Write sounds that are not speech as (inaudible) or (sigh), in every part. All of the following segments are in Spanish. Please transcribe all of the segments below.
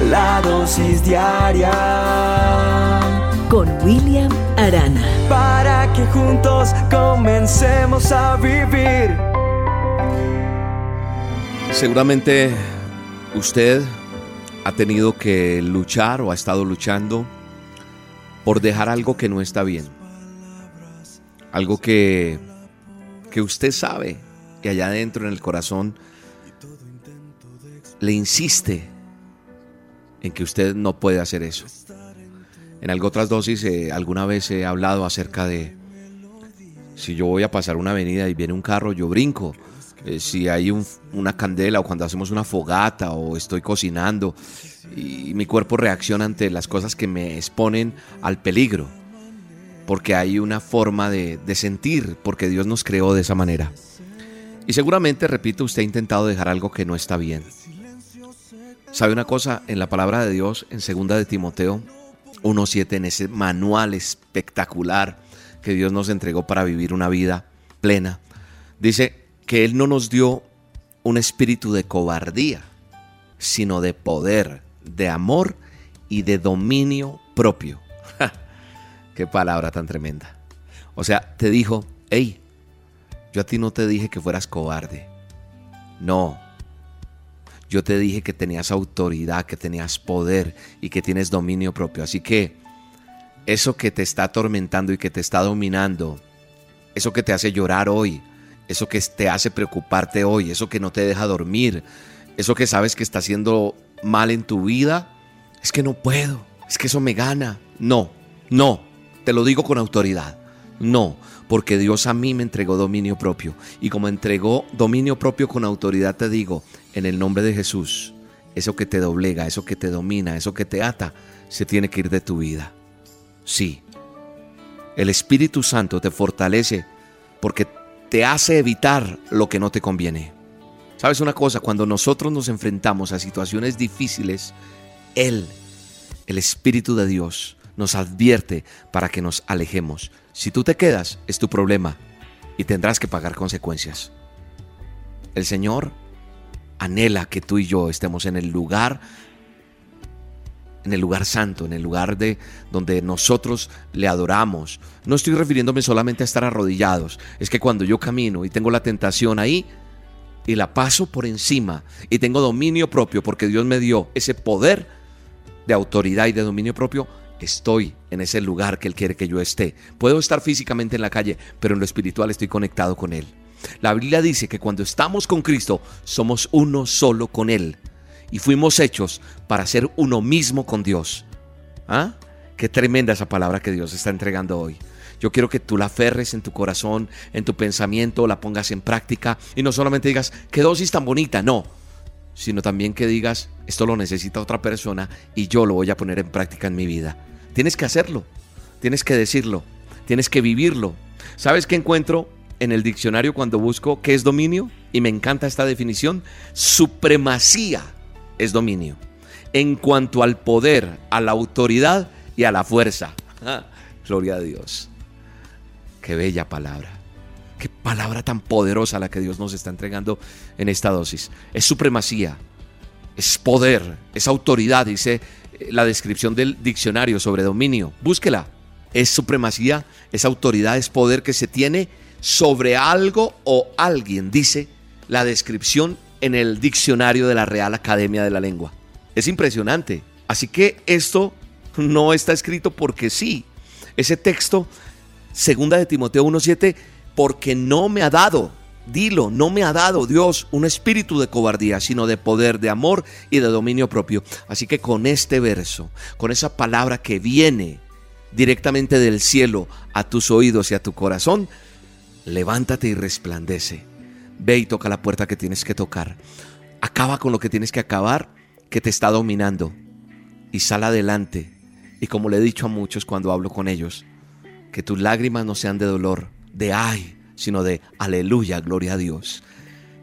la dosis diaria con William Arana. Para que juntos comencemos a vivir. Seguramente usted ha tenido que luchar o ha estado luchando por dejar algo que no está bien. Algo que, que usted sabe y allá adentro en el corazón le insiste en que usted no puede hacer eso. En algo otras dosis eh, alguna vez he hablado acerca de si yo voy a pasar una avenida y viene un carro, yo brinco. Eh, si hay una candela o cuando hacemos una fogata o estoy cocinando y mi cuerpo reacciona ante las cosas que me exponen al peligro. Porque hay una forma de sentir, porque Dios nos creó de esa manera. Y seguramente, repito, usted ha intentado dejar algo que no está bien. ¿Sabe una cosa? En la palabra de Dios, en segunda de Timoteo 1.7, en ese manual espectacular que Dios nos entregó para vivir una vida plena, dice que Él no nos dio un espíritu de cobardía, sino de poder, de amor y de dominio propio. Qué palabra tan tremenda. O sea, te dijo, hey, yo a ti no te dije que fueras cobarde. No, yo te dije que tenías autoridad, que tenías poder y que tienes dominio propio. Así que eso que te está atormentando y que te está dominando, eso que te hace llorar hoy, eso que te hace preocuparte hoy, eso que no te deja dormir, eso que sabes que está haciendo mal en tu vida, es que no puedo, es que eso me gana. No, no, te lo digo con autoridad. No, porque Dios a mí me entregó dominio propio. Y como entregó dominio propio con autoridad, te digo, en el nombre de Jesús, eso que te doblega, eso que te domina, eso que te ata, se tiene que ir de tu vida. Sí, el Espíritu Santo te fortalece porque te hace evitar lo que no te conviene. ¿Sabes una cosa? Cuando nosotros nos enfrentamos a situaciones difíciles, Él, el Espíritu de Dios, nos advierte para que nos alejemos. Si tú te quedas, es tu problema y tendrás que pagar consecuencias. El Señor anhela que tú y yo estemos en el lugar en el lugar santo, en el lugar de donde nosotros le adoramos. No estoy refiriéndome solamente a estar arrodillados, es que cuando yo camino y tengo la tentación ahí y la paso por encima y tengo dominio propio porque Dios me dio ese poder de autoridad y de dominio propio, estoy en ese lugar que Él quiere que yo esté. Puedo estar físicamente en la calle, pero en lo espiritual estoy conectado con Él. La Biblia dice que cuando estamos con Cristo, somos uno solo con Él. Y fuimos hechos para ser uno mismo con Dios. ¿Ah? Qué tremenda esa palabra que Dios está entregando hoy. Yo quiero que tú la aferres en tu corazón, en tu pensamiento, la pongas en práctica y no solamente digas, qué dosis tan bonita, no, sino también que digas, esto lo necesita otra persona y yo lo voy a poner en práctica en mi vida. Tienes que hacerlo, tienes que decirlo, tienes que vivirlo. ¿Sabes qué encuentro en el diccionario cuando busco qué es dominio? Y me encanta esta definición. Supremacía es dominio. En cuanto al poder, a la autoridad y a la fuerza. (laughs) Gloria a Dios. Qué bella palabra. Qué palabra tan poderosa la que Dios nos está entregando en esta dosis. Es supremacía, es poder, es autoridad, dice eh, la descripción del diccionario sobre dominio. Búsquela. Es supremacía, es autoridad, es poder que se tiene sobre algo o alguien, dice la descripción en el diccionario de la Real Academia de la Lengua. Es impresionante. Así que esto no está escrito porque sí. Ese texto, segunda de Timoteo 1.7, porque no me ha dado, dilo, no me ha dado Dios un espíritu de cobardía, sino de poder, de amor y de dominio propio. Así que con este verso, con esa palabra que viene directamente del cielo a tus oídos y a tu corazón, levántate y resplandece. Ve y toca la puerta que tienes que tocar. Acaba con lo que tienes que acabar que te está dominando. Y sal adelante. Y como le he dicho a muchos cuando hablo con ellos, que tus lágrimas no sean de dolor, de ay, sino de aleluya, gloria a Dios.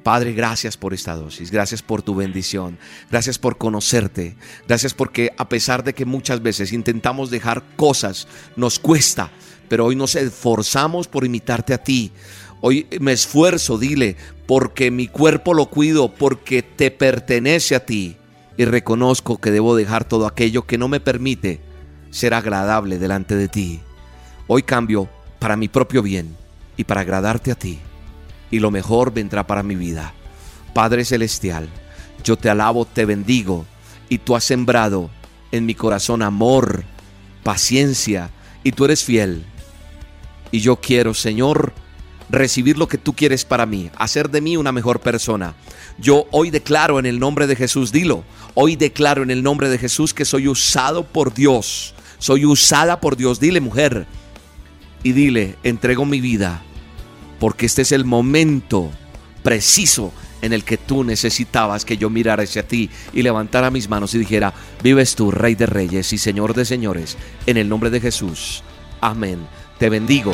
Padre, gracias por esta dosis, gracias por tu bendición, gracias por conocerte, gracias porque a pesar de que muchas veces intentamos dejar cosas, nos cuesta, pero hoy nos esforzamos por imitarte a ti. Hoy me esfuerzo, dile, porque mi cuerpo lo cuido, porque te pertenece a ti. y reconozco que debo dejar todo aquello que no me permite ser agradable delante de ti. Hoy cambio para mi propio bien y para agradarte a ti. Y lo mejor vendrá para mi vida. Padre Celestial, yo te alabo, te bendigo y tú has sembrado en mi corazón amor, paciencia y tú eres fiel. Y yo quiero, Señor, recibir lo que tú quieres para mí, hacer de mí una mejor persona. Yo hoy declaro en el nombre de Jesús, dilo, hoy declaro en el nombre de Jesús que soy usado por Dios, soy usada por Dios. Dile mujer y dile, entrego mi vida, porque este es el momento preciso en el que tú necesitabas que yo mirara hacia ti y levantara mis manos y dijera, vives tú, Rey de Reyes y Señor de Señores, en el nombre de Jesús. Amén. Te bendigo.